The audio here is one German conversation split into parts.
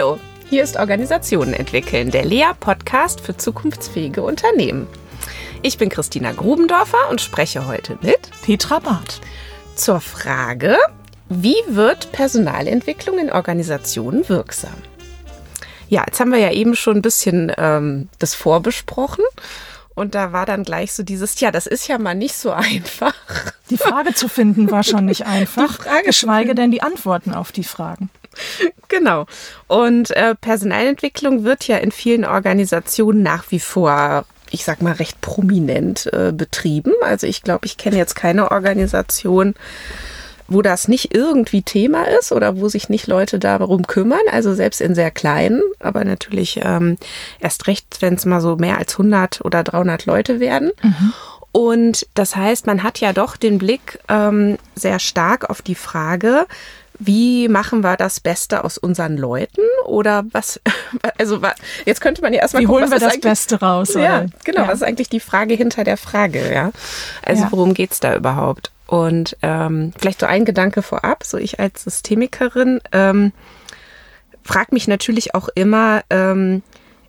Hallo, hier ist Organisationen entwickeln, der Lea-Podcast für zukunftsfähige Unternehmen. Ich bin Christina Grubendorfer und spreche heute mit Petra Barth zur Frage, wie wird Personalentwicklung in Organisationen wirksam? Ja, jetzt haben wir ja eben schon ein bisschen ähm, das vorbesprochen. Und da war dann gleich so dieses, ja, das ist ja mal nicht so einfach. Die Frage zu finden war schon nicht einfach, geschweige denn die Antworten auf die Fragen. Genau. Und äh, Personalentwicklung wird ja in vielen Organisationen nach wie vor, ich sag mal, recht prominent äh, betrieben. Also ich glaube, ich kenne jetzt keine Organisation, wo das nicht irgendwie Thema ist oder wo sich nicht Leute darum kümmern, also selbst in sehr kleinen, aber natürlich ähm, erst recht, wenn es mal so mehr als 100 oder 300 Leute werden. Mhm. Und das heißt, man hat ja doch den Blick ähm, sehr stark auf die Frage, wie machen wir das Beste aus unseren Leuten oder was, also jetzt könnte man ja erstmal Wie gucken, holen wir das Beste raus? Oder? Ja, genau, ja. was ist eigentlich die Frage hinter der Frage, ja? Also ja. worum geht's da überhaupt? Und ähm, vielleicht so ein Gedanke vorab, so ich als Systemikerin ähm, frage mich natürlich auch immer, ähm,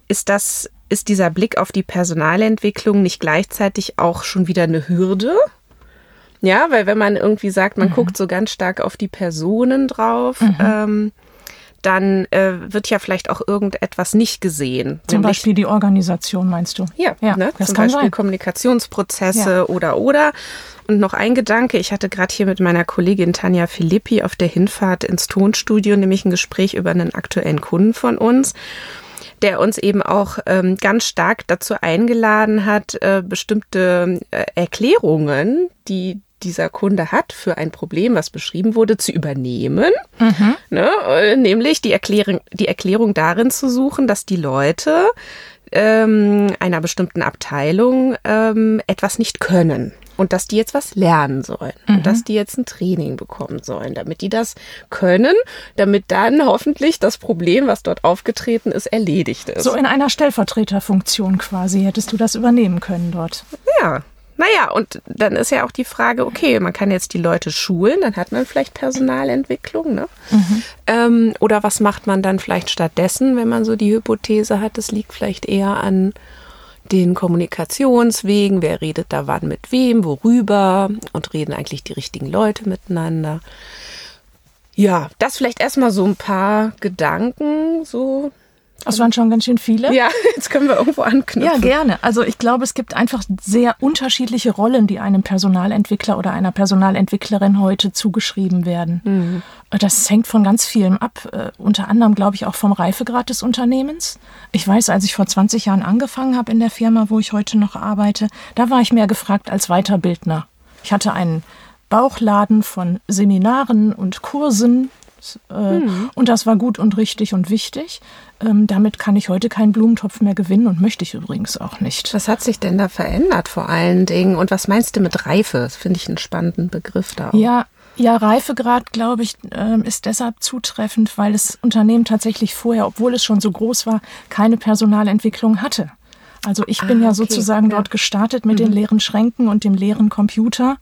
ist das, ist dieser Blick auf die Personalentwicklung nicht gleichzeitig auch schon wieder eine Hürde? Ja, weil wenn man irgendwie sagt, man mhm. guckt so ganz stark auf die Personen drauf, mhm. ähm, dann äh, wird ja vielleicht auch irgendetwas nicht gesehen. Zum Beispiel die Organisation, meinst du? Ja, ja ne? zum Beispiel sein. Kommunikationsprozesse ja. oder oder. Und noch ein Gedanke, ich hatte gerade hier mit meiner Kollegin Tanja Filippi auf der Hinfahrt ins Tonstudio nämlich ein Gespräch über einen aktuellen Kunden von uns der uns eben auch ähm, ganz stark dazu eingeladen hat, äh, bestimmte äh, Erklärungen, die dieser Kunde hat für ein Problem, was beschrieben wurde, zu übernehmen. Mhm. Ne? Äh, nämlich die Erklärung, die Erklärung darin zu suchen, dass die Leute ähm, einer bestimmten Abteilung ähm, etwas nicht können und dass die jetzt was lernen sollen mhm. und dass die jetzt ein Training bekommen sollen, damit die das können, damit dann hoffentlich das Problem, was dort aufgetreten ist, erledigt ist. So in einer Stellvertreterfunktion quasi hättest du das übernehmen können dort. Ja, naja, und dann ist ja auch die Frage, okay, man kann jetzt die Leute schulen, dann hat man vielleicht Personalentwicklung, ne? Mhm. Ähm, oder was macht man dann vielleicht stattdessen, wenn man so die Hypothese hat, es liegt vielleicht eher an den Kommunikationswegen, wer redet da wann mit wem, worüber und reden eigentlich die richtigen Leute miteinander. Ja, das vielleicht erstmal so ein paar Gedanken, so das waren schon ganz schön viele. Ja, jetzt können wir irgendwo anknüpfen. Ja, gerne. Also ich glaube, es gibt einfach sehr unterschiedliche Rollen, die einem Personalentwickler oder einer Personalentwicklerin heute zugeschrieben werden. Mhm. Das hängt von ganz vielem ab. Uh, unter anderem, glaube ich, auch vom Reifegrad des Unternehmens. Ich weiß, als ich vor 20 Jahren angefangen habe in der Firma, wo ich heute noch arbeite, da war ich mehr gefragt als Weiterbildner. Ich hatte einen Bauchladen von Seminaren und Kursen mhm. Und das war gut und richtig und wichtig. Ähm, damit kann ich heute keinen Blumentopf mehr gewinnen und möchte ich übrigens auch nicht. Was hat sich denn da verändert vor allen Dingen? Und was meinst du mit Reife? Das finde ich einen spannenden Begriff da. Auch. Ja, ja, Reifegrad, glaube ich, ähm, ist deshalb zutreffend, weil das Unternehmen tatsächlich vorher, obwohl es schon so groß war, keine Personalentwicklung hatte. Also ich bin ah, ja sozusagen ja. dort gestartet mit mhm. den leeren Schränken und dem leeren Computer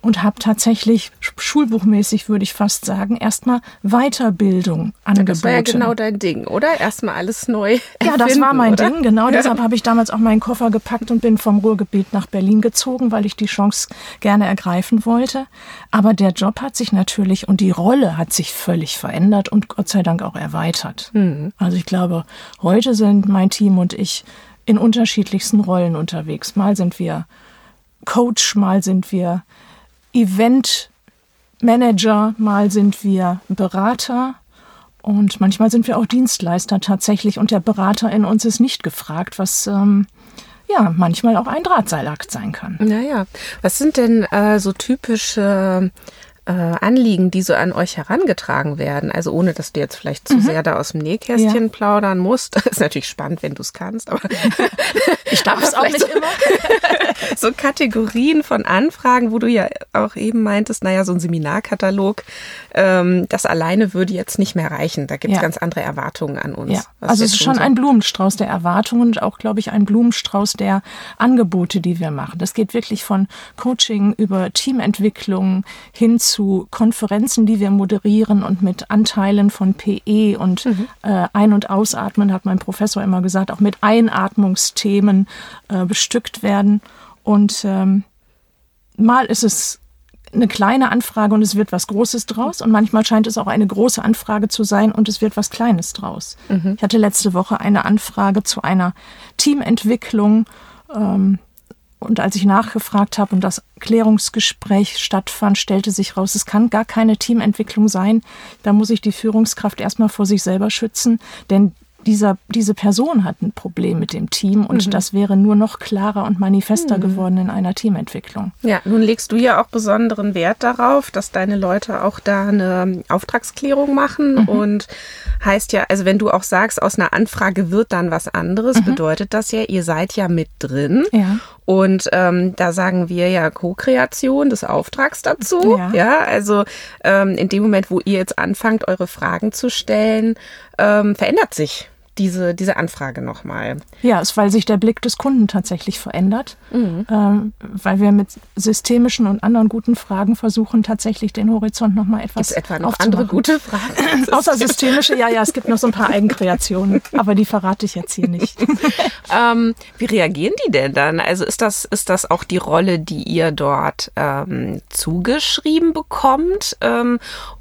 und habe tatsächlich schulbuchmäßig, würde ich fast sagen, erstmal Weiterbildung angeboten. Das war ja genau dein Ding, oder? Erstmal alles neu. Ja, das war mein oder? Ding, genau. Ja. Deshalb habe ich damals auch meinen Koffer gepackt und bin vom Ruhrgebiet nach Berlin gezogen, weil ich die Chance gerne ergreifen wollte. Aber der Job hat sich natürlich und die Rolle hat sich völlig verändert und Gott sei Dank auch erweitert. Mhm. Also ich glaube, heute sind mein Team und ich in unterschiedlichsten Rollen unterwegs. Mal sind wir Coach, mal sind wir Eventmanager, mal sind wir Berater und manchmal sind wir auch Dienstleister tatsächlich und der Berater in uns ist nicht gefragt, was ähm, ja manchmal auch ein Drahtseilakt sein kann. Naja, was sind denn äh, so typische äh, Anliegen, die so an euch herangetragen werden. Also ohne, dass du jetzt vielleicht zu mhm. sehr da aus dem Nähkästchen ja. plaudern musst. Das ist natürlich spannend, wenn du es kannst, aber ich darf es auch nicht immer. so Kategorien von Anfragen, wo du ja auch eben meintest, naja, so ein Seminarkatalog, ähm, das alleine würde jetzt nicht mehr reichen. Da gibt es ja. ganz andere Erwartungen an uns. Ja. Also es ist schon so. ein Blumenstrauß der Erwartungen und auch, glaube ich, ein Blumenstrauß der Angebote, die wir machen. Das geht wirklich von Coaching über Teamentwicklung hin zu zu Konferenzen, die wir moderieren und mit Anteilen von PE und mhm. äh, Ein- und Ausatmen, hat mein Professor immer gesagt, auch mit Einatmungsthemen äh, bestückt werden. Und ähm, mal ist es eine kleine Anfrage und es wird was Großes draus. Und manchmal scheint es auch eine große Anfrage zu sein und es wird was Kleines draus. Mhm. Ich hatte letzte Woche eine Anfrage zu einer Teamentwicklung. Ähm, und als ich nachgefragt habe und das Klärungsgespräch stattfand, stellte sich raus, es kann gar keine Teamentwicklung sein. Da muss ich die Führungskraft erstmal vor sich selber schützen, denn dieser, diese Person hat ein Problem mit dem Team und mhm. das wäre nur noch klarer und manifester mhm. geworden in einer Teamentwicklung. Ja, nun legst du ja auch besonderen Wert darauf, dass deine Leute auch da eine Auftragsklärung machen mhm. und heißt ja, also wenn du auch sagst, aus einer Anfrage wird dann was anderes, mhm. bedeutet das ja, ihr seid ja mit drin. Ja. Und ähm, da sagen wir ja Co-Kreation des Auftrags dazu. Ja, ja also ähm, in dem Moment, wo ihr jetzt anfangt, eure Fragen zu stellen, ähm, verändert sich diese, diese Anfrage nochmal. Ja, ist, weil sich der Blick des Kunden tatsächlich verändert, mhm. ähm, weil wir mit systemischen und anderen guten Fragen versuchen, tatsächlich den Horizont nochmal etwas Gibt's etwa noch andere gute Fragen? Außer systemische, ja, ja, es gibt noch so ein paar Eigenkreationen, aber die verrate ich jetzt hier nicht. ähm, wie reagieren die denn dann? Also ist das, ist das auch die Rolle, die ihr dort ähm, zugeschrieben bekommt?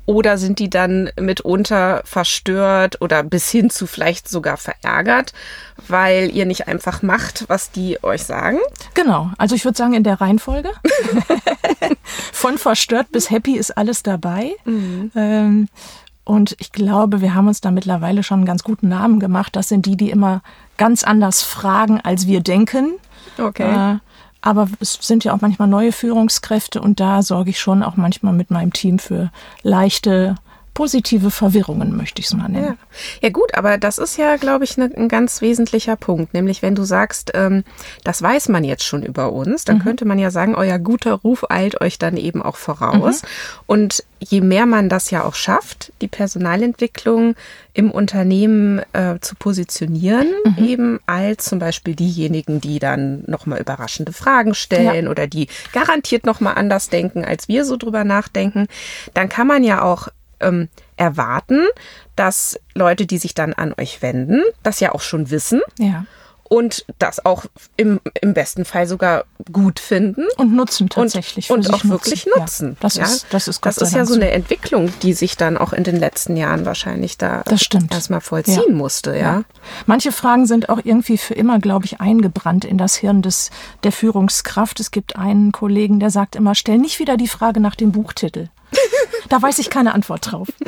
Oder sind die dann mitunter verstört oder bis hin zu vielleicht sogar verärgert, weil ihr nicht einfach macht, was die euch sagen? Genau, also ich würde sagen in der Reihenfolge. Von verstört bis happy ist alles dabei. Mhm. Ähm, und ich glaube, wir haben uns da mittlerweile schon einen ganz guten Namen gemacht. Das sind die, die immer ganz anders fragen, als wir denken. Okay. Äh, aber es sind ja auch manchmal neue Führungskräfte und da sorge ich schon auch manchmal mit meinem Team für leichte positive Verwirrungen, möchte ich es mal nennen. Ja. ja. gut, aber das ist ja, glaube ich, ne, ein ganz wesentlicher Punkt. Nämlich, wenn du sagst, ähm, das weiß man jetzt schon über uns, dann mhm. könnte man ja sagen, euer guter Ruf eilt euch dann eben auch voraus. Mhm. Und je mehr man das ja auch schafft, die Personalentwicklung im Unternehmen äh, zu positionieren, mhm. eben als zum Beispiel diejenigen, die dann nochmal überraschende Fragen stellen ja. oder die garantiert nochmal anders denken, als wir so drüber nachdenken, dann kann man ja auch ähm, erwarten, dass Leute, die sich dann an euch wenden, das ja auch schon wissen. Ja. Und das auch im, im besten Fall sogar gut finden. Und nutzen tatsächlich. Und, und auch nutzen. wirklich nutzen. Ja, das, ja? Ist, das ist, Gott das ist ja so eine Entwicklung, die sich dann auch in den letzten Jahren wahrscheinlich da erstmal vollziehen ja. musste. Ja? ja. Manche Fragen sind auch irgendwie für immer, glaube ich, eingebrannt in das Hirn des, der Führungskraft. Es gibt einen Kollegen, der sagt immer, stell nicht wieder die Frage nach dem Buchtitel. Da weiß ich keine Antwort drauf.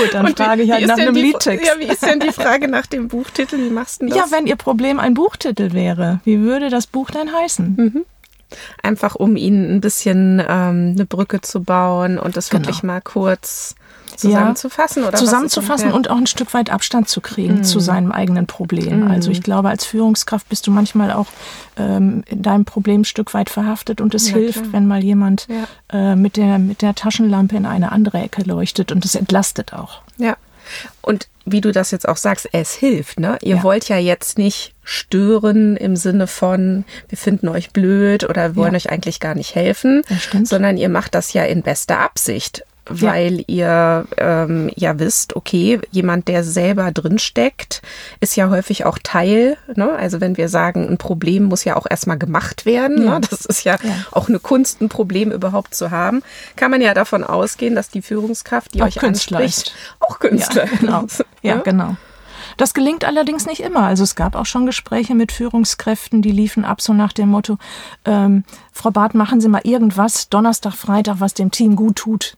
Gut, dann Und frage ich halt nach einem die, Liedtext. Ja, wie ist denn die Frage nach dem Buchtitel? Wie machst du das? Ja, wenn Ihr Problem ein Buchtitel wäre, wie würde das Buch dann heißen? Mhm. Einfach um Ihnen ein bisschen ähm, eine Brücke zu bauen und das genau. wirklich mal kurz zusammenzufassen oder zusammenzufassen und auch ein Stück weit Abstand zu kriegen mm. zu seinem eigenen Problem. Mm. Also ich glaube, als Führungskraft bist du manchmal auch ähm, in deinem Problem ein Stück weit verhaftet und es ja, hilft, klar. wenn mal jemand ja. äh, mit der mit der Taschenlampe in eine andere Ecke leuchtet und es entlastet auch. Ja. Und wie du das jetzt auch sagst, es hilft. Ne? Ihr ja. wollt ja jetzt nicht stören im Sinne von, wir finden euch blöd oder wollen ja. euch eigentlich gar nicht helfen, sondern ihr macht das ja in bester Absicht weil ja. ihr ähm, ja wisst, okay, jemand, der selber drinsteckt, ist ja häufig auch Teil. Ne? Also wenn wir sagen, ein Problem muss ja auch erstmal gemacht werden, ja. ne? das ist ja, ja, auch eine Kunst, ein Problem überhaupt zu haben, kann man ja davon ausgehen, dass die Führungskraft, die auch euch Künstler anspricht, ist. auch Künstler ja, genau. Ja, genau. Das gelingt allerdings nicht immer. Also es gab auch schon Gespräche mit Führungskräften, die liefen ab so nach dem Motto, ähm, Frau Barth, machen Sie mal irgendwas Donnerstag, Freitag, was dem Team gut tut.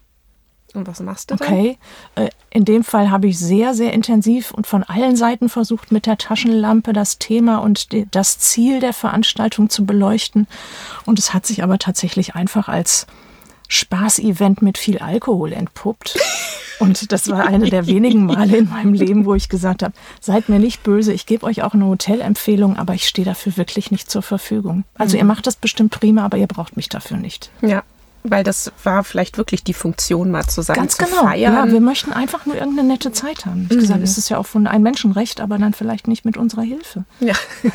Und was machst du dann? Okay, äh, in dem Fall habe ich sehr, sehr intensiv und von allen Seiten versucht, mit der Taschenlampe das Thema und das Ziel der Veranstaltung zu beleuchten. Und es hat sich aber tatsächlich einfach als Spaßevent mit viel Alkohol entpuppt. Und das war eine der wenigen Male in meinem Leben, wo ich gesagt habe, seid mir nicht böse, ich gebe euch auch eine Hotelempfehlung, aber ich stehe dafür wirklich nicht zur Verfügung. Also mhm. ihr macht das bestimmt prima, aber ihr braucht mich dafür nicht. Ja, weil das war vielleicht wirklich die Funktion, mal zusammen Ganz zu genau. feiern. Ja, wir möchten einfach nur irgendeine nette Zeit haben. Ich mhm. gesagt, es ist ja auch von ein Menschenrecht, aber dann vielleicht nicht mit unserer Hilfe. Ja.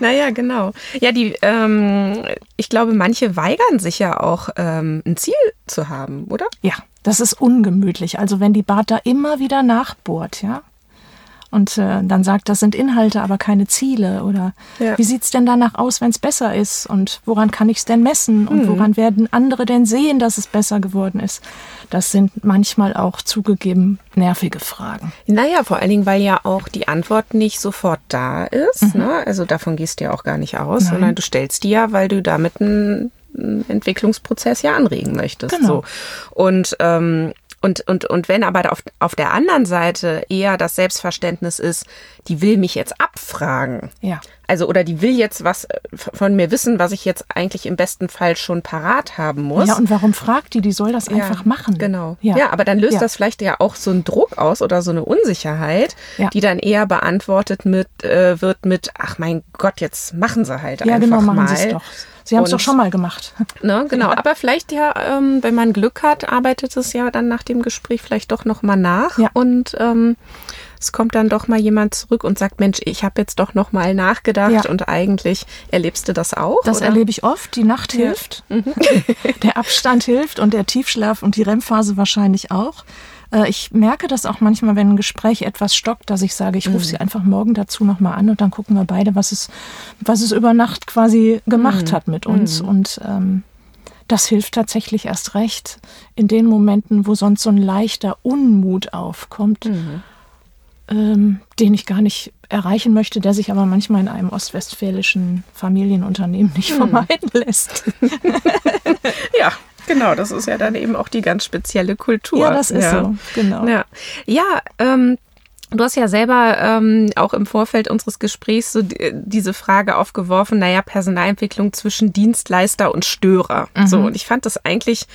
naja, genau. Ja, die, ähm, ich glaube, manche weigern sich ja auch, ähm, ein Ziel zu haben, oder? Ja, das ist ungemütlich. Also wenn die Bart da immer wieder nachbohrt, ja, und äh, dann sagt, das sind Inhalte, aber keine Ziele. Oder ja. wie sieht's denn danach aus, wenn es besser ist? Und woran kann ich es denn messen? Und mhm. woran werden andere denn sehen, dass es besser geworden ist? Das sind manchmal auch zugegeben nervige Fragen. Naja, vor allen Dingen, weil ja auch die Antwort nicht sofort da ist. Mhm. Ne? Also davon gehst du ja auch gar nicht aus, Nein. sondern du stellst die ja, weil du damit einen Entwicklungsprozess ja anregen möchtest. Genau. So. Und ähm, und, und, und wenn aber auf, auf der anderen Seite eher das Selbstverständnis ist, die will mich jetzt abfragen. Ja. Also, oder die will jetzt was äh, von mir wissen, was ich jetzt eigentlich im besten Fall schon parat haben muss. Ja, und warum fragt die? Die soll das einfach machen. Genau. Ja. ja, aber dann löst ja. das vielleicht ja auch so einen Druck aus oder so eine Unsicherheit, ja. die dann eher beantwortet mit, äh, wird mit, ach mein Gott, jetzt machen sie halt ja, einfach genau, machen mal. Doch. Sie haben es doch schon mal gemacht. Ne, genau, ja. aber vielleicht ja, ähm, wenn man Glück hat, arbeitet es ja dann nach dem Gespräch vielleicht doch noch mal nach ja. und ähm, es kommt dann doch mal jemand zurück und sagt, Mensch, ich habe jetzt doch noch mal nachgedacht ja. und eigentlich erlebst du das auch? Das oder? erlebe ich oft. Die Nacht hilft, mhm. der Abstand hilft und der Tiefschlaf und die REM-Phase wahrscheinlich auch. Äh, ich merke das auch manchmal, wenn ein Gespräch etwas stockt, dass ich sage, ich rufe mhm. sie einfach morgen dazu nochmal an und dann gucken wir beide, was es, was es über Nacht quasi gemacht mhm. hat mit uns. Mhm. Und ähm, das hilft tatsächlich erst recht in den Momenten, wo sonst so ein leichter Unmut aufkommt, mhm. Ähm, den ich gar nicht erreichen möchte, der sich aber manchmal in einem ostwestfälischen Familienunternehmen nicht mhm. vermeiden lässt. ja, Genau, das ist ja dann eben auch die ganz spezielle Kultur. Ja, das ist ja. so, genau. Ja, ja ähm, Du hast ja selber ähm, auch im Vorfeld unseres Gesprächs so diese Frage aufgeworfen, naja, Personalentwicklung zwischen Dienstleister und Störer. Mhm. So, und ich fand das eigentlich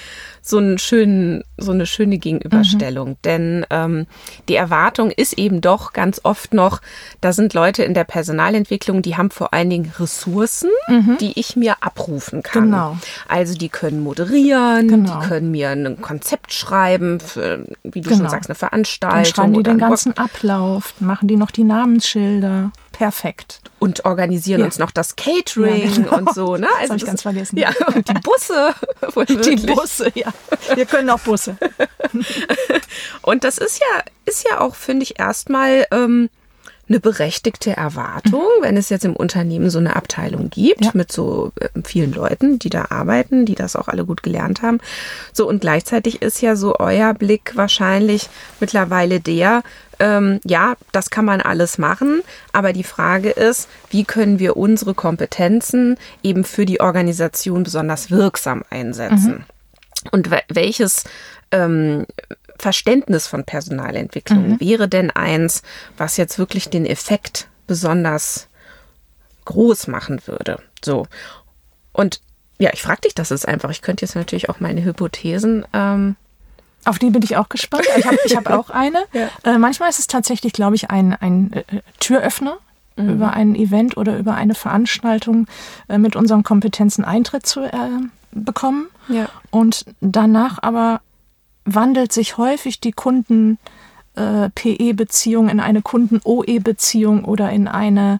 so, einen schönen, so eine schöne Gegenüberstellung. Mhm. Denn ähm, die Erwartung ist eben doch ganz oft noch, da sind Leute in der Personalentwicklung, die haben vor allen Dingen Ressourcen, mhm. die ich mir abrufen kann. Genau. Also die können moderieren, genau. die können mir ein Konzept schreiben, für, wie du genau. schon sagst, eine Veranstaltung. Dann schreiben die den ganzen Ablauf, machen die noch die Namensschilder perfekt. Und organisieren ja. uns noch das Catering ja, genau. und so, ne? Also das habe ich ganz vergessen. Ja, und die Busse. die Busse, ja. Wir können auch Busse. und das ist ja, ist ja auch, finde ich, erstmal ähm, eine berechtigte Erwartung, mhm. wenn es jetzt im Unternehmen so eine Abteilung gibt ja. mit so äh, vielen Leuten, die da arbeiten, die das auch alle gut gelernt haben. So und gleichzeitig ist ja so euer Blick wahrscheinlich mittlerweile der, ähm, ja, das kann man alles machen, aber die Frage ist, wie können wir unsere Kompetenzen eben für die Organisation besonders wirksam einsetzen? Mhm. Und welches ähm, Verständnis von Personalentwicklung mhm. wäre denn eins, was jetzt wirklich den Effekt besonders groß machen würde? So. Und ja, ich frage dich das jetzt einfach. Ich könnte jetzt natürlich auch meine Hypothesen ähm, auf die bin ich auch gespannt. Ich habe hab auch eine. Ja. Äh, manchmal ist es tatsächlich, glaube ich, ein, ein äh, Türöffner mhm. über ein Event oder über eine Veranstaltung äh, mit unseren Kompetenzen Eintritt zu äh, bekommen. Ja. Und danach aber wandelt sich häufig die Kunden-PE-Beziehung äh, in eine Kunden-OE-Beziehung oder in eine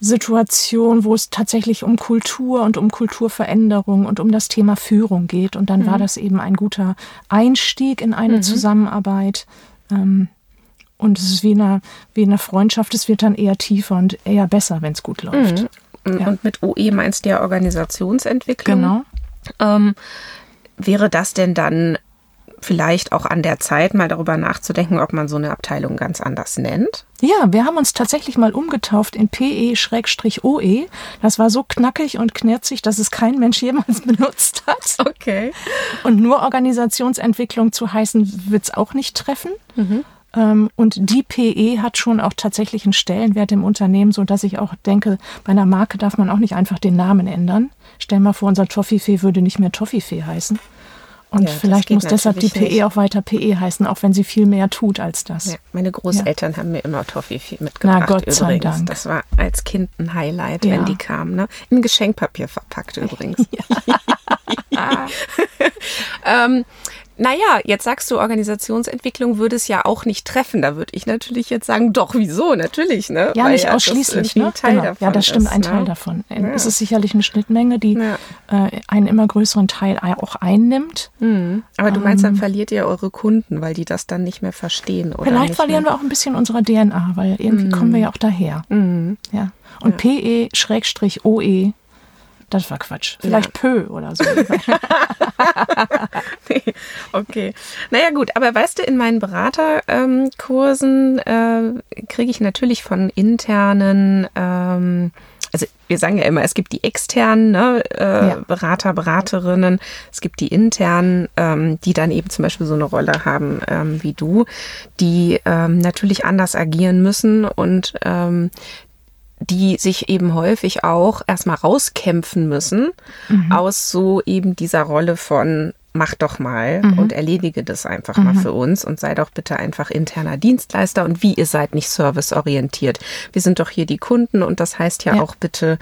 Situation, wo es tatsächlich um Kultur und um Kulturveränderung und um das Thema Führung geht. Und dann mhm. war das eben ein guter Einstieg in eine mhm. Zusammenarbeit. Ähm, und es ist wie eine, wie eine Freundschaft, es wird dann eher tiefer und eher besser, wenn es gut läuft. Mhm. Ja. Und mit OE meinst du ja Organisationsentwicklung. Genau. Ähm, wäre das denn dann vielleicht auch an der Zeit, mal darüber nachzudenken, ob man so eine Abteilung ganz anders nennt? Ja, wir haben uns tatsächlich mal umgetauft in PE-OE. Das war so knackig und knirzig, dass es kein Mensch jemals benutzt hat. Okay. Und nur Organisationsentwicklung zu heißen, wird es auch nicht treffen. Mhm. Und die PE hat schon auch tatsächlich einen Stellenwert im Unternehmen, so dass ich auch denke, bei einer Marke darf man auch nicht einfach den Namen ändern. Stell mal vor, unser Toffifee würde nicht mehr Toffifee heißen. Und ja, vielleicht muss deshalb die PE nicht. auch weiter PE heißen, auch wenn sie viel mehr tut als das. Ja, meine Großeltern ja. haben mir immer Toffifee mitgebracht. Na Gott übrigens. sei Dank. Das war als Kind ein Highlight, wenn die kamen. Ne? In Geschenkpapier verpackt übrigens. ähm, naja, jetzt sagst du, Organisationsentwicklung würde es ja auch nicht treffen. Da würde ich natürlich jetzt sagen, doch, wieso? Natürlich, ne? Ja, Weil nicht ja ausschließlich, ne? Genau. ja, das stimmt, ist, ein ne? Teil davon. Ja. Es ist sicherlich eine Schnittmenge, die ja. äh, einen immer größeren Teil auch einnimmt. Mhm. Aber du meinst, dann ähm, verliert ihr eure Kunden, weil die das dann nicht mehr verstehen, oder? Vielleicht verlieren mehr? wir auch ein bisschen unserer DNA, weil irgendwie mhm. kommen wir ja auch daher. Mhm. Ja. Und PE-OE das war Quatsch. Vielleicht ja. Pö oder so. nee, okay. Naja gut, aber weißt du, in meinen Beraterkursen äh, kriege ich natürlich von internen, ähm, also wir sagen ja immer, es gibt die externen ne, äh, ja. Berater, Beraterinnen, es gibt die internen, ähm, die dann eben zum Beispiel so eine Rolle haben ähm, wie du, die ähm, natürlich anders agieren müssen und ähm, die sich eben häufig auch erstmal rauskämpfen müssen mhm. aus so eben dieser Rolle von mach doch mal mhm. und erledige das einfach mhm. mal für uns und sei doch bitte einfach interner Dienstleister und wie ihr seid nicht serviceorientiert. Wir sind doch hier die Kunden und das heißt ja, ja. auch bitte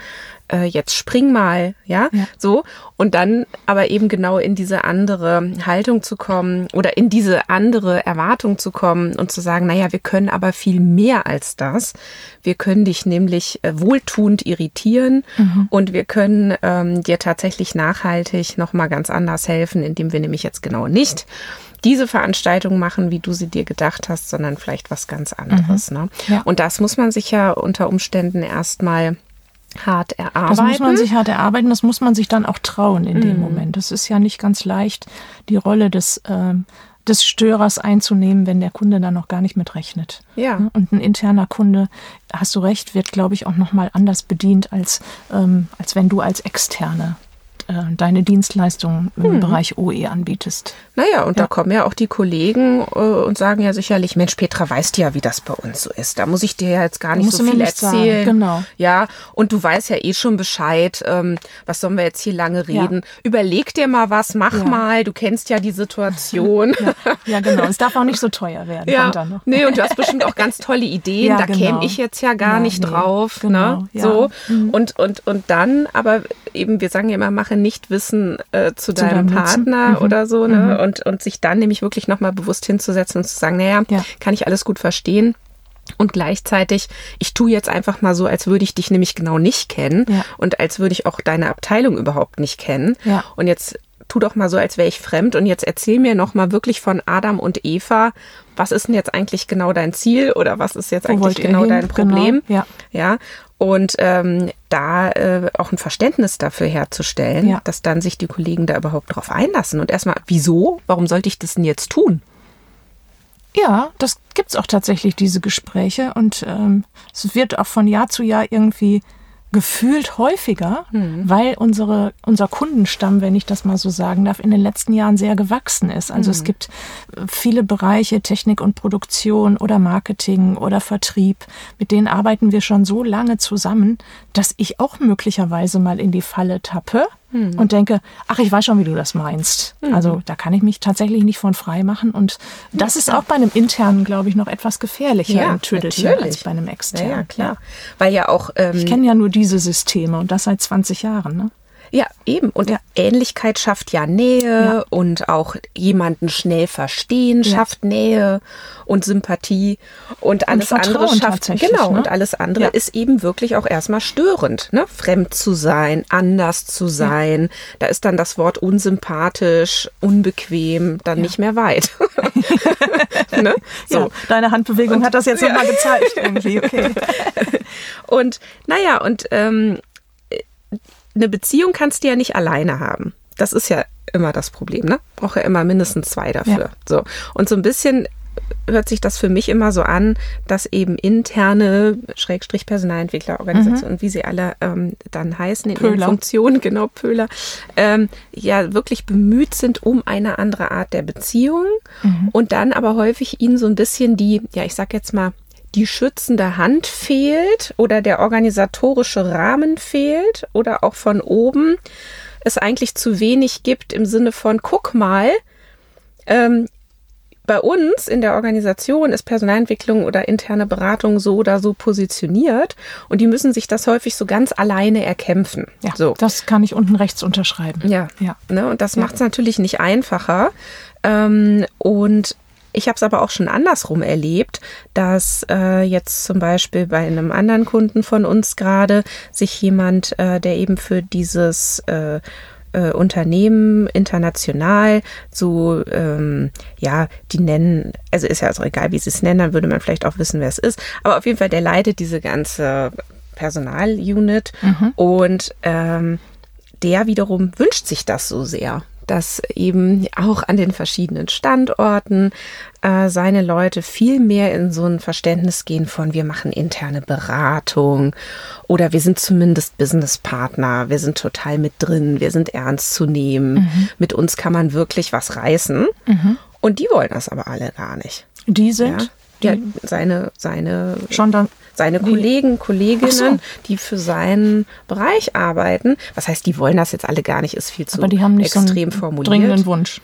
äh, jetzt spring mal, ja? ja, so. Und dann aber eben genau in diese andere Haltung zu kommen oder in diese andere Erwartung zu kommen und zu sagen, naja, wir können aber viel mehr als das. Wir können dich nämlich äh, wohltuend irritieren mhm. und wir können ähm, dir tatsächlich nachhaltig nochmal ganz anders helfen, indem wir nämlich jetzt genau nicht diese Veranstaltung machen, wie du sie dir gedacht hast, sondern vielleicht was ganz anderes. Mhm. Ne? Ja. Und das muss man sich ja unter Umständen erstmal hart erarbeiten. Das muss man sich hart erarbeiten, das muss man sich dann auch trauen in dem mhm. Moment. Das ist ja nicht ganz leicht, die Rolle des, äh, des Störers einzunehmen, wenn der Kunde dann noch gar nicht mitrechnet. Ja. Ne? Und ein interner Kunde, hast du recht, wird, glaube ich, auch nochmal anders bedient, als, ähm, als wenn du als Externe äh, deine Dienstleistungen im hm. Bereich OE anbietest. Naja, und ja. da kommen ja auch die Kollegen äh, und sagen ja sicherlich, Mensch, Petra, weißt ja, wie das bei uns so ist. Da muss ich dir ja jetzt gar nicht so viel erzählen. Sagen. Genau. Ja, und du weißt ja eh schon Bescheid. Ähm, was sollen wir jetzt hier lange reden? Ja. Überleg dir mal was, mach ja. mal. Du kennst ja die Situation. Ja. genau. Es darf auch nicht so teuer werden. Ja. Dann. Nee, und du hast bestimmt auch ganz tolle Ideen. da genau. käme ich jetzt ja gar nicht nee. drauf. Genau. Ne? So. Mhm. Und, und, und dann, aber eben, wir sagen ja immer, mache Nichtwissen äh, zu, zu, deinem, deinem Partner mhm. oder so, ne? Mhm. Und, und sich dann nämlich wirklich nochmal bewusst hinzusetzen und zu sagen, naja, ja. kann ich alles gut verstehen. Und gleichzeitig, ich tue jetzt einfach mal so, als würde ich dich nämlich genau nicht kennen ja. und als würde ich auch deine Abteilung überhaupt nicht kennen. Ja. Und jetzt tu doch mal so, als wäre ich fremd und jetzt erzähl mir noch mal wirklich von Adam und Eva. Was ist denn jetzt eigentlich genau dein Ziel oder was ist jetzt Wo eigentlich genau dein Problem? Genau. Ja. ja. Und ähm, da äh, auch ein Verständnis dafür herzustellen, ja. dass dann sich die Kollegen da überhaupt drauf einlassen. Und erstmal, wieso? Warum sollte ich das denn jetzt tun? Ja, das gibt's auch tatsächlich, diese Gespräche. Und ähm, es wird auch von Jahr zu Jahr irgendwie gefühlt häufiger, mhm. weil unsere, unser Kundenstamm, wenn ich das mal so sagen darf, in den letzten Jahren sehr gewachsen ist. Also mhm. es gibt äh, viele Bereiche, Technik und Produktion oder Marketing oder Vertrieb, mit denen arbeiten wir schon so lange zusammen, dass ich auch möglicherweise mal in die Falle tappe hm. und denke, ach, ich weiß schon, wie du das meinst. Hm. Also da kann ich mich tatsächlich nicht von frei machen. Und das ist auch bei einem internen, glaube ich, noch etwas gefährlicher ja, im Tüdelchen als bei einem externen. Ja, ja klar. Weil ja auch. Ähm, ich kenne ja nur diese Systeme und das seit 20 Jahren. Ne? Ja, eben. Und ja. Ähnlichkeit schafft ja Nähe ja. und auch jemanden schnell verstehen schafft ja. Nähe und Sympathie und alles und andere schafft genau ne? und alles andere ist eben wirklich auch erstmal störend, ne? Fremd zu sein, anders zu sein. Da ist dann das Wort unsympathisch, unbequem dann nicht mehr weit. ne? So, deine Handbewegung und, hat das jetzt nochmal gezeigt irgendwie. Okay. und naja und ähm, eine Beziehung kannst du ja nicht alleine haben. Das ist ja immer das Problem, ne? Braucht ja immer mindestens zwei dafür. Ja. So. Und so ein bisschen hört sich das für mich immer so an, dass eben interne Schrägstrich Personalentwicklerorganisationen, mhm. wie sie alle ähm, dann heißen in Pöhler. ihren Funktionen, genau Pöhler, ähm, ja wirklich bemüht sind um eine andere Art der Beziehung mhm. und dann aber häufig ihnen so ein bisschen die, ja ich sag jetzt mal die schützende Hand fehlt oder der organisatorische Rahmen fehlt oder auch von oben es eigentlich zu wenig gibt im Sinne von, guck mal, ähm, bei uns in der Organisation ist Personalentwicklung oder interne Beratung so oder so positioniert und die müssen sich das häufig so ganz alleine erkämpfen. Ja, so. das kann ich unten rechts unterschreiben. Ja, ja. Ne, und das ja. macht es natürlich nicht einfacher, Ähm, und ich habe es aber auch schon andersrum erlebt, dass äh, jetzt zum Beispiel bei einem anderen Kunden von uns gerade sich jemand, äh, der eben für dieses äh, äh, Unternehmen international so, ähm, ja, die nennen, also ist ja also egal, wie sie es nennen, dann würde man vielleicht auch wissen, wer es ist. Aber auf jeden Fall, der leitet diese ganze Personalunit mhm. und ähm, der wiederum wünscht sich das so sehr, dass eben auch an den verschiedenen Standorten äh, seine Leute viel mehr in so ein Verständnis gehen von wir machen interne Beratung oder wir sind zumindest Businesspartner, wir sind total mit drin, wir sind ernst zu nehmen, mhm. mit uns kann man wirklich was reißen. Mhm. Und die wollen das aber alle gar nicht. Die sind? Ja? Ja, seine, seine, schon dann, seine Kollegen, Kolleginnen, so. die für seinen Bereich arbeiten. Was heißt, die wollen das jetzt alle gar nicht, ist viel zu Aber die haben nicht extrem so einen formuliert. dringenden Wunsch.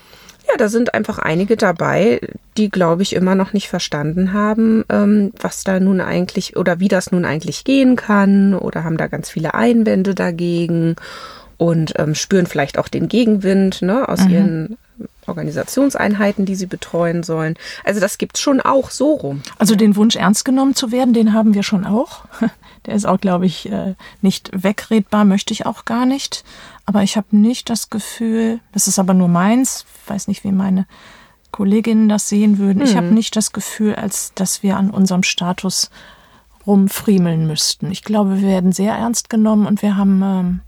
Ja, da sind einfach einige dabei, die, glaube ich, immer noch nicht verstanden haben, ähm, was da nun eigentlich oder wie das nun eigentlich gehen kann oder haben da ganz viele Einwände dagegen und ähm, spüren vielleicht auch den Gegenwind ne, aus mhm. ihren Organisationseinheiten, die sie betreuen sollen. Also das gibt es schon auch so rum. Also den Wunsch ernst genommen zu werden, den haben wir schon auch. Der ist auch, glaube ich, äh, nicht wegredbar, möchte ich auch gar nicht. Aber ich habe nicht das Gefühl, das ist aber nur meins, weiß nicht, wie meine Kolleginnen das sehen würden. Mhm. Ich habe nicht das Gefühl, als dass wir an unserem Status rumfriemeln müssten. Ich glaube, wir werden sehr ernst genommen und wir haben ähm,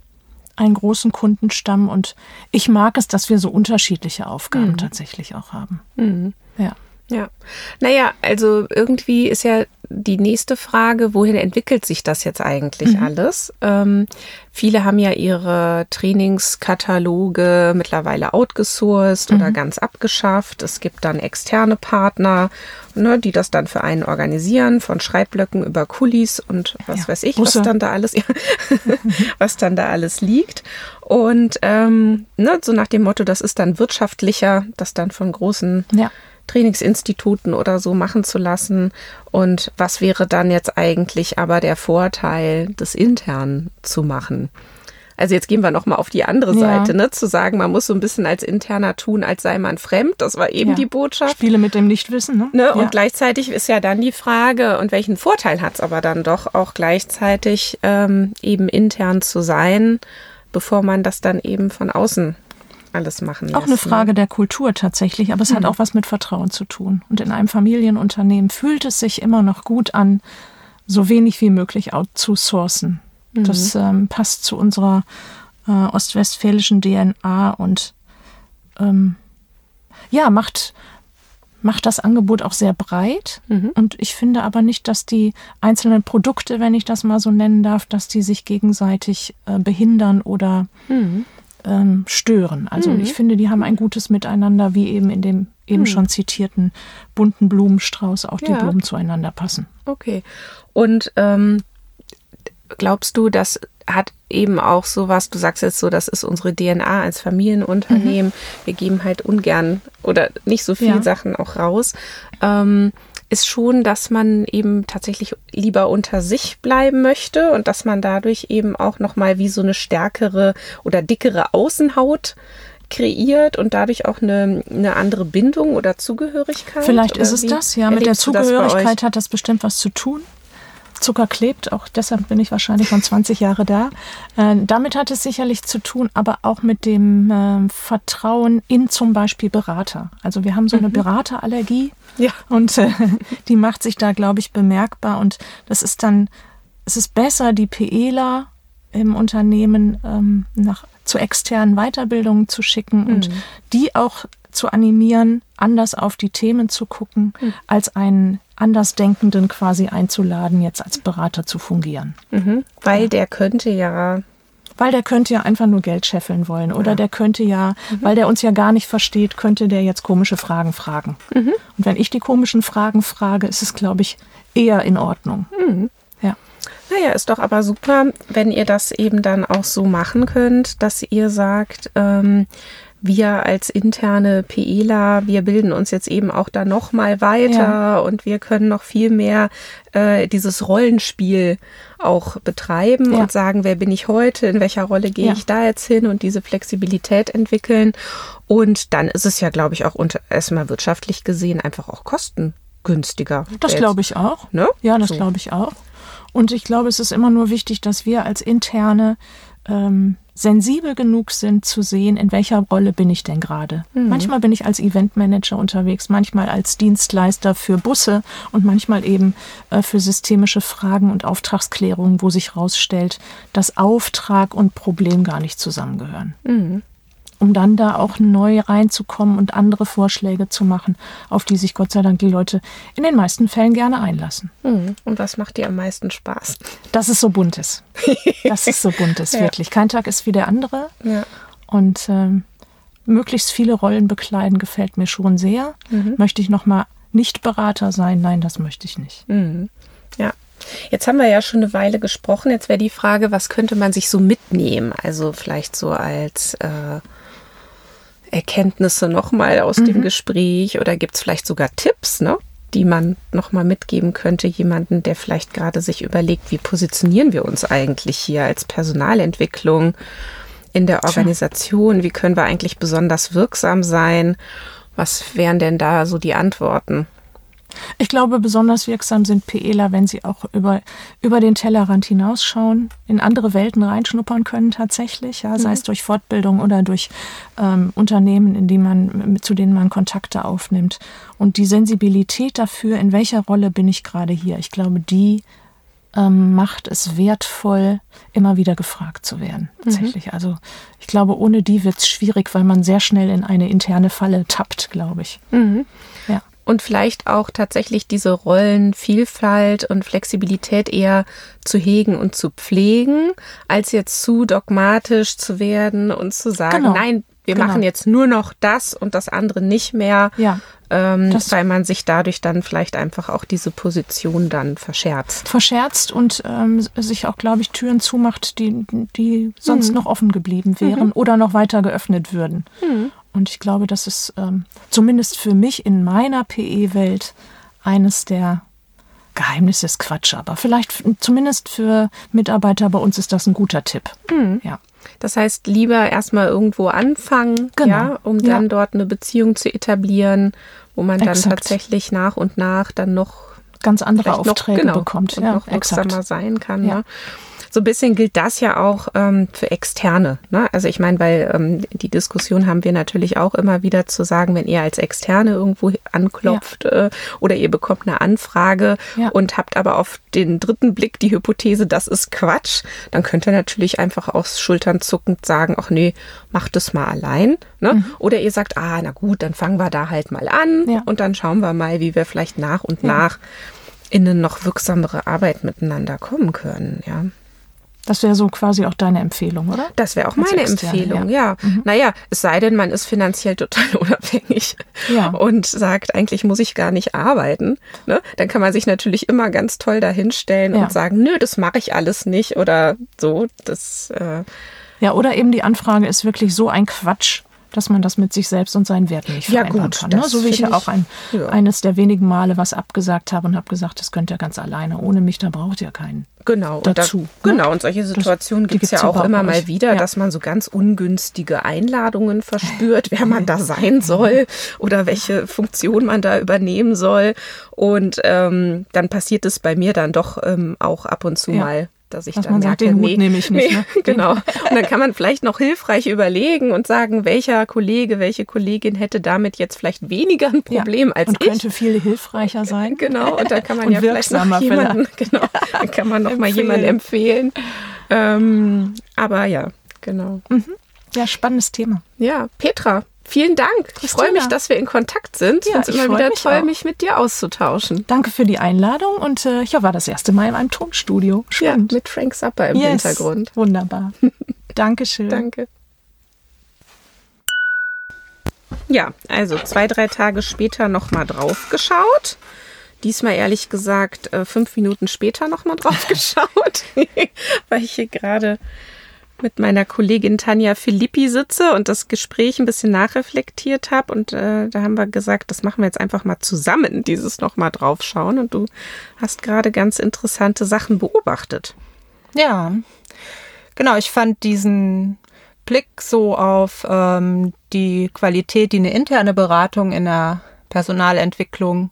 einen großen Kundenstamm und ich mag es, dass wir so unterschiedliche Aufgaben mhm. tatsächlich auch haben. Mhm. Ja. Ja. Naja, also irgendwie ist ja die nächste Frage, wohin entwickelt sich das jetzt eigentlich mhm. alles? Ähm, viele haben ja ihre Trainingskataloge mittlerweile outgesourced mhm. oder ganz abgeschafft. Es gibt dann externe Partner, ne, die das dann für einen organisieren, von Schreibblöcken über Kulis und was ja, weiß ich, Busse. was dann da alles, was dann da alles liegt. Und ähm, ne, so nach dem Motto, das ist dann wirtschaftlicher, das dann von großen ja Trainingsinstituten oder so machen zu lassen. Und was wäre dann jetzt eigentlich aber der Vorteil, das intern zu machen? Also jetzt gehen wir noch mal auf die andere ja. Seite, ne? zu sagen, man muss so ein bisschen als interner tun, als sei man fremd. Das war eben ja. die Botschaft. Spiele mit dem Nichtwissen. Ne? ne? Ja. Und gleichzeitig ist ja dann die Frage, und welchen Vorteil hat es aber dann doch auch gleichzeitig ähm, eben intern zu sein, bevor man das dann eben von außen alles machen lässt. Auch eine ne? Frage ne? der Kultur tatsächlich, aber es mhm. hat auch was mit Vertrauen zu tun. Und in einem Familienunternehmen fühlt es sich immer noch gut an, so wenig wie möglich outzusourcen. Mhm. Das ähm, passt zu unserer äh, ostwestfälischen DNA und ähm, ja, macht, macht das Angebot auch sehr breit. Mhm. Und ich finde aber nicht, dass die einzelnen Produkte, wenn ich das mal so nennen darf, dass die sich gegenseitig äh, behindern oder mhm ähm, stören. Also mhm. ich finde, die haben ein gutes Miteinander, wie eben in dem eben mhm. schon zitierten bunten Blumenstrauß auch die ja. Blumen zueinander passen. Okay. Und ähm, glaubst du, das hat eben auch so was, du sagst jetzt so, das ist unsere DNA als Familienunternehmen. Mhm. Wir geben halt ungern oder nicht so viele ja. Sachen auch raus. Ähm, ist schon, dass man eben tatsächlich lieber unter sich bleiben möchte und dass man dadurch eben auch nochmal wie so eine stärkere oder dickere Außenhaut kreiert und dadurch auch eine, eine andere Bindung oder Zugehörigkeit. Vielleicht ist es das, ja. Mit der Zugehörigkeit hat das bestimmt was zu tun. Zucker klebt, auch deshalb bin ich wahrscheinlich schon 20 Jahre da. Äh, damit hat es sicherlich zu tun, aber auch mit dem äh, Vertrauen in zum Beispiel Berater. Also wir haben so eine mhm. Beraterallergie ja. und äh, die macht sich da, glaube ich, bemerkbar. Und das ist dann, es ist besser, die PEler im Unternehmen ähm, nach, zu externen Weiterbildungen zu schicken mhm. und die auch zu animieren, anders auf die Themen zu gucken, mhm. als einen Andersdenkenden quasi einzuladen, jetzt als Berater zu fungieren. Mhm. Weil der könnte ja. Weil der könnte ja einfach nur Geld scheffeln wollen. Oder ja. der könnte ja, mhm. weil der uns ja gar nicht versteht, könnte der jetzt komische Fragen fragen. Mhm. Und wenn ich die komischen Fragen frage, ist es, glaube ich, eher in Ordnung. Mhm. Ja. Naja, ist doch aber super, wenn ihr das eben dann auch so machen könnt, dass ihr sagt, ähm, wir als interne PEler, wir bilden uns jetzt eben auch da noch mal weiter ja. und wir können noch viel mehr äh, dieses Rollenspiel auch betreiben ja. und sagen, wer bin ich heute, in welcher Rolle gehe ja. ich da jetzt hin und diese Flexibilität entwickeln. Und dann ist es ja, glaube ich, auch unter, erstmal wirtschaftlich gesehen einfach auch kostengünstiger. Das glaube ich auch. Ne? Ja, das so. glaube ich auch. Und ich glaube, es ist immer nur wichtig, dass wir als interne ähm, sensibel genug sind zu sehen, in welcher Rolle bin ich denn gerade. Mhm. Manchmal bin ich als Eventmanager unterwegs, manchmal als Dienstleister für Busse und manchmal eben äh, für systemische Fragen und Auftragsklärungen, wo sich herausstellt, dass Auftrag und Problem gar nicht zusammengehören. Mhm um dann da auch neu reinzukommen und andere Vorschläge zu machen, auf die sich Gott sei Dank die Leute in den meisten Fällen gerne einlassen. Mhm. Und was macht dir am meisten Spaß? Dass es so bunt ist. Dass es so bunt ist, ja. wirklich. Kein Tag ist wie der andere. Ja. Und ähm, möglichst viele Rollen bekleiden gefällt mir schon sehr. Mhm. Möchte ich nochmal nicht Berater sein? Nein, das möchte ich nicht. Mhm. Ja. Jetzt haben wir ja schon eine Weile gesprochen. Jetzt wäre die Frage, was könnte man sich so mitnehmen? Also vielleicht so als äh, Erkenntnisse nochmal aus mhm. dem Gespräch oder gibt es vielleicht sogar Tipps, ne? die man nochmal mitgeben könnte, jemanden, der vielleicht gerade sich überlegt, wie positionieren wir uns eigentlich hier als Personalentwicklung in der Organisation, wie können wir eigentlich besonders wirksam sein, was wären denn da so die Antworten? Ich glaube, besonders wirksam sind PEler, wenn sie auch über, über den Tellerrand hinausschauen, in andere Welten reinschnuppern können tatsächlich, ja, sei mhm. es durch Fortbildung oder durch ähm, Unternehmen, in die man, zu denen man Kontakte aufnimmt. Und die Sensibilität dafür, in welcher Rolle bin ich gerade hier, ich glaube, die ähm, macht es wertvoll, immer wieder gefragt zu werden. Mhm. Tatsächlich. Mhm. Also ich glaube, ohne die wird es schwierig, weil man sehr schnell in eine interne Falle tappt, glaube ich. Mhm. Ja und vielleicht auch tatsächlich diese Rollenvielfalt und Flexibilität eher zu hegen und zu pflegen, als jetzt zu dogmatisch zu werden und zu sagen, genau. nein, wir genau. machen jetzt nur noch das und das andere nicht mehr, ja, ähm, weil man sich dadurch dann vielleicht einfach auch diese Position dann verscherzt. Verscherzt und ähm, sich auch, glaube ich, Türen zumacht, die, die sonst mhm. noch offen geblieben wären mhm. oder noch weiter geöffnet würden. Mhm. Und ich glaube, das ist ähm, zumindest für mich in meiner PE-Welt eines der Geheimnisse ist Quatsch, aber vielleicht zumindest für Mitarbeiter bei uns ist das ein guter Tipp. Mhm. Ja. Das heißt, lieber erstmal irgendwo anfangen, genau. ja, um dann ja. dort eine Beziehung zu etablieren, wo man exakt. dann tatsächlich nach und nach dann noch ganz andere Aufträge noch, genau, bekommt und ja, noch wirksamer sein kann. Ja. Ne? So ein bisschen gilt das ja auch ähm, für Externe. Ne? Also ich meine, weil ähm, die Diskussion haben wir natürlich auch immer wieder zu sagen, wenn ihr als Externe irgendwo anklopft ja. äh, oder ihr bekommt eine Anfrage ja. und habt aber auf den dritten Blick die Hypothese, das ist Quatsch, dann könnt ihr natürlich einfach aus Schultern zuckend sagen, ach nee, macht es mal allein. Ne? Mhm. Oder ihr sagt, ah, na gut, dann fangen wir da halt mal an ja. und dann schauen wir mal, wie wir vielleicht nach und nach in eine noch wirksamere Arbeit miteinander kommen können. Ja. Das wäre so quasi auch deine Empfehlung, oder? Das wäre auch meine externe, Empfehlung, ja. ja. Mhm. Naja, es sei denn, man ist finanziell total unabhängig ja. und sagt, eigentlich muss ich gar nicht arbeiten. Ne? Dann kann man sich natürlich immer ganz toll dahinstellen ja. und sagen, nö, das mache ich alles nicht oder so. Das, äh, ja, oder eben die Anfrage ist wirklich so ein Quatsch, dass man das mit sich selbst und seinen Werten nicht vereinbaren ja, gut, kann. Ne? So wie ich ja auch ein, ja. eines der wenigen Male was abgesagt habe und habe gesagt, das könnt ihr ganz alleine. Ohne mich, da braucht ihr keinen. Genau, dazu. Und da, ne? Genau, und solche Situationen gibt es ja auch immer mal wieder, ja. dass man so ganz ungünstige Einladungen verspürt, wer man da sein soll oder welche Funktion man da übernehmen soll. Und ähm, dann passiert es bei mir dann doch ähm, auch ab und zu mal, dass ich dass dann man sagt, den Hut nehme ich nicht. Nee, ne? genau. Und dann kann man vielleicht noch hilfreich überlegen und sagen, welcher Kollege, welche Kollegin hätte damit jetzt vielleicht weniger ein Problem ja, als und ich. Und könnte viel hilfreicher sein. Genau. Und dann kann man ja vielleicht noch jemanden, vielleicht. genau, dann kann man noch mal jemanden empfehlen. Ähm, aber ja, genau. Mhm. Ja, spannendes Thema. Ja, Petra, Vielen Dank. Ich freue mich, dass wir in Kontakt sind. Ja, es ist immer wieder mich toll, auch. mich mit dir auszutauschen. Danke für die Einladung und äh, ich war das erste Mal in einem Tonstudio. Spannend. Ja, mit Frank Zappa im yes. Hintergrund. Wunderbar. Dankeschön. Danke. Ja, also zwei, drei Tage später nochmal drauf geschaut. Diesmal ehrlich gesagt äh, fünf Minuten später nochmal drauf geschaut, weil ich hier gerade mit meiner Kollegin Tanja Filippi sitze und das Gespräch ein bisschen nachreflektiert habe. Und äh, da haben wir gesagt, das machen wir jetzt einfach mal zusammen, dieses nochmal draufschauen. Und du hast gerade ganz interessante Sachen beobachtet. Ja, genau. Ich fand diesen Blick so auf ähm, die Qualität, die eine interne Beratung in der Personalentwicklung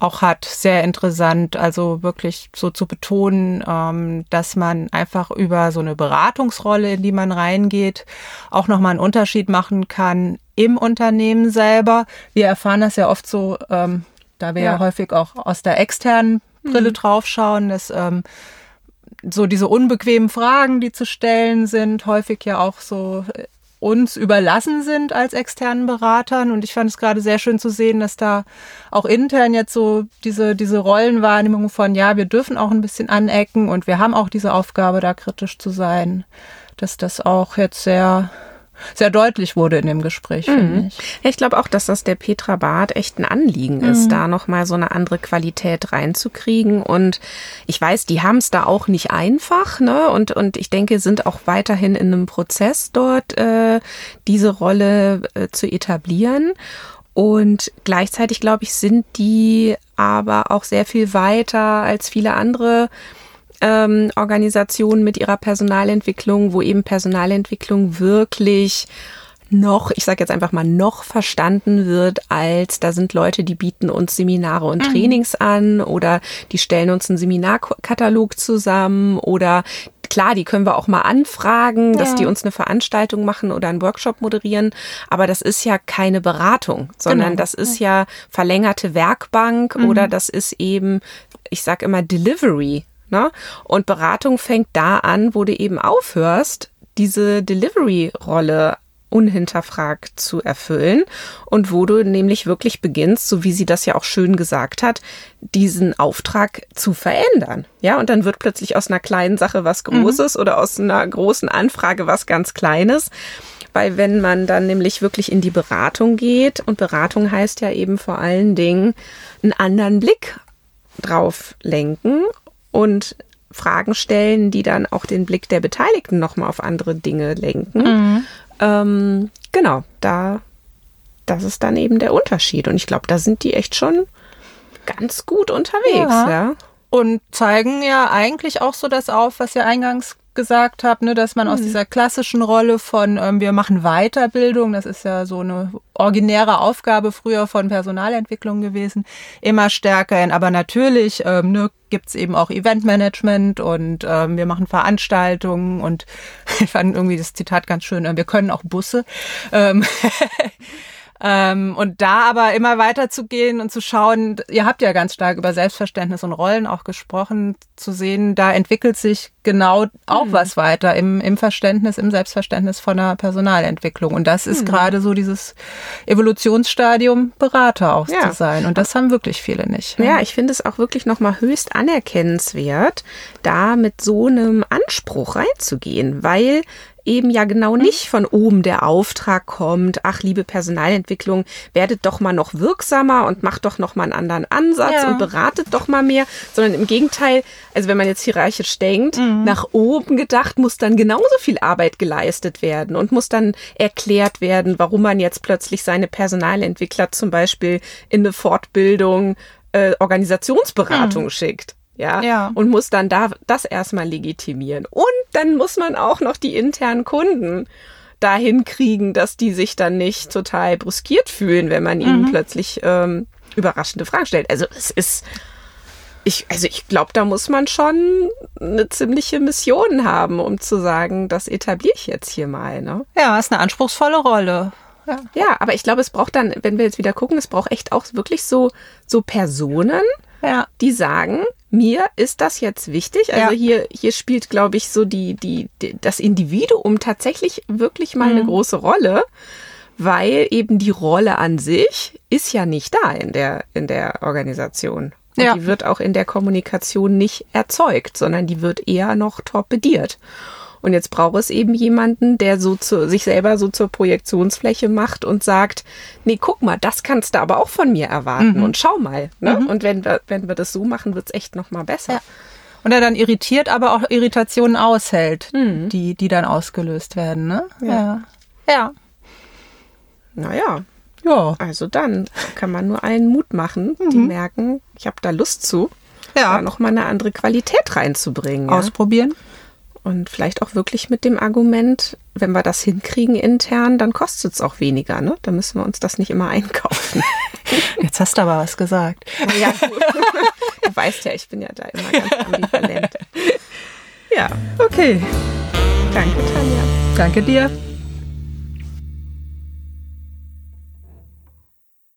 auch hat, sehr interessant. Also wirklich so zu betonen, ähm, dass man einfach über so eine Beratungsrolle, in die man reingeht, auch nochmal einen Unterschied machen kann im Unternehmen selber. Wir erfahren das ja oft so, ähm, da wir ja. ja häufig auch aus der externen Brille mhm. draufschauen, dass ähm, so diese unbequemen Fragen, die zu stellen sind, häufig ja auch so äh, uns überlassen sind als externen Beratern. Und ich fand es gerade sehr schön zu sehen, dass da auch intern jetzt so diese, diese Rollenwahrnehmung von, ja, wir dürfen auch ein bisschen anecken und wir haben auch diese Aufgabe, da kritisch zu sein, dass das auch jetzt sehr sehr deutlich wurde in dem Gespräch, mhm. finde ich. Ich glaube auch, dass das der Petra Barth echt ein Anliegen mhm. ist, da nochmal so eine andere Qualität reinzukriegen. Und ich weiß, die haben es da auch nicht einfach, ne? Und, und ich denke, sind auch weiterhin in einem Prozess dort, äh, diese Rolle äh, zu etablieren. Und gleichzeitig, glaube ich, sind die aber auch sehr viel weiter als viele andere ähm, Organisationen mit ihrer Personalentwicklung, wo eben Personalentwicklung wirklich noch, ich sage jetzt einfach mal, noch verstanden wird als, da sind Leute, die bieten uns Seminare und mhm. Trainings an oder die stellen uns einen Seminarkatalog zusammen oder klar, die können wir auch mal anfragen, dass die uns eine Veranstaltung machen oder einen Workshop moderieren, aber das ist ja keine Beratung, sondern genau. das ist ja verlängerte Werkbank mhm. oder das ist eben, ich sag immer Delivery Ne? Und Beratung fängt da an, wo du eben aufhörst, diese Delivery-Rolle unhinterfragt zu erfüllen und wo du nämlich wirklich beginnst, so wie sie das ja auch schön gesagt hat, diesen Auftrag zu verändern. Ja, und dann wird plötzlich aus einer kleinen Sache was mhm. Großes mhm. oder aus einer großen Anfrage was ganz Kleines. Weil wenn man dann nämlich wirklich in die Beratung geht und Beratung heißt ja eben vor allen Dingen einen anderen Blick drauf lenken und Fragen stellen, die dann auch den Blick der Beteiligten nochmal auf andere Dinge lenken. Mhm. Ähm, genau, da, das ist dann eben der Unterschied. Und ich glaube, da sind die echt schon ganz gut unterwegs, ja. ja. Und zeigen ja eigentlich auch so das auf, was ihr eingangs gesagt habe, ne, dass man mhm. aus dieser klassischen Rolle von ähm, wir machen Weiterbildung, das ist ja so eine originäre Aufgabe früher von Personalentwicklung gewesen, immer stärker in. Aber natürlich ähm, ne, gibt eben auch Eventmanagement und ähm, wir machen Veranstaltungen und ich fand irgendwie das Zitat ganz schön, äh, wir können auch Busse. Ähm, Ähm, und da aber immer weiter zu gehen und zu schauen, ihr habt ja ganz stark über Selbstverständnis und Rollen auch gesprochen, zu sehen, da entwickelt sich genau auch mhm. was weiter im, im Verständnis, im Selbstverständnis von der Personalentwicklung. Und das ist mhm. gerade so dieses Evolutionsstadium, Berater auch ja. zu sein. Und das haben wirklich viele nicht. Ja, ich finde es auch wirklich nochmal höchst anerkennenswert, da mit so einem Anspruch reinzugehen, weil eben ja genau mhm. nicht von oben der Auftrag kommt, ach liebe Personalentwicklung, werdet doch mal noch wirksamer und macht doch noch mal einen anderen Ansatz ja. und beratet doch mal mehr, sondern im Gegenteil, also wenn man jetzt hierarchisch denkt, mhm. nach oben gedacht, muss dann genauso viel Arbeit geleistet werden und muss dann erklärt werden, warum man jetzt plötzlich seine Personalentwickler zum Beispiel in eine Fortbildung äh, Organisationsberatung mhm. schickt ja, ja. und muss dann da das erstmal legitimieren. Und dann muss man auch noch die internen Kunden dahin kriegen, dass die sich dann nicht total bruskiert fühlen, wenn man ihnen mhm. plötzlich ähm, überraschende Fragen stellt. Also es ist, ich, also ich glaube, da muss man schon eine ziemliche Mission haben, um zu sagen, das etabliere ich jetzt hier mal. Ne? Ja, ist eine anspruchsvolle Rolle. Ja. ja, aber ich glaube, es braucht dann, wenn wir jetzt wieder gucken, es braucht echt auch wirklich so, so Personen, ja. die sagen, mir ist das jetzt wichtig. Also ja. hier, hier spielt, glaube ich, so die, die, die, das Individuum tatsächlich wirklich mal mhm. eine große Rolle, weil eben die Rolle an sich ist ja nicht da in der, in der Organisation. Und ja. die wird auch in der Kommunikation nicht erzeugt, sondern die wird eher noch torpediert. Und jetzt braucht es eben jemanden, der so zu, sich selber so zur Projektionsfläche macht und sagt, nee, guck mal, das kannst du aber auch von mir erwarten mhm. und schau mal. Ne? Mhm. Und wenn wir, wenn wir das so machen, wird's echt noch mal besser. Ja. Und er dann irritiert, aber auch Irritationen aushält, mhm. die, die dann ausgelöst werden. Ne? Ja. ja. ja. Naja. Ja. Also dann kann man nur allen Mut machen, mhm. die merken, ich habe da Lust zu, ja. da nochmal eine andere Qualität reinzubringen. Ausprobieren. Und vielleicht auch wirklich mit dem Argument, wenn wir das hinkriegen intern, dann kostet es auch weniger. Ne? Dann müssen wir uns das nicht immer einkaufen. Jetzt hast du aber was gesagt. Ja, du weißt ja, ich bin ja da immer ganz ambivalent. Ja, okay. Danke, Tanja. Danke dir.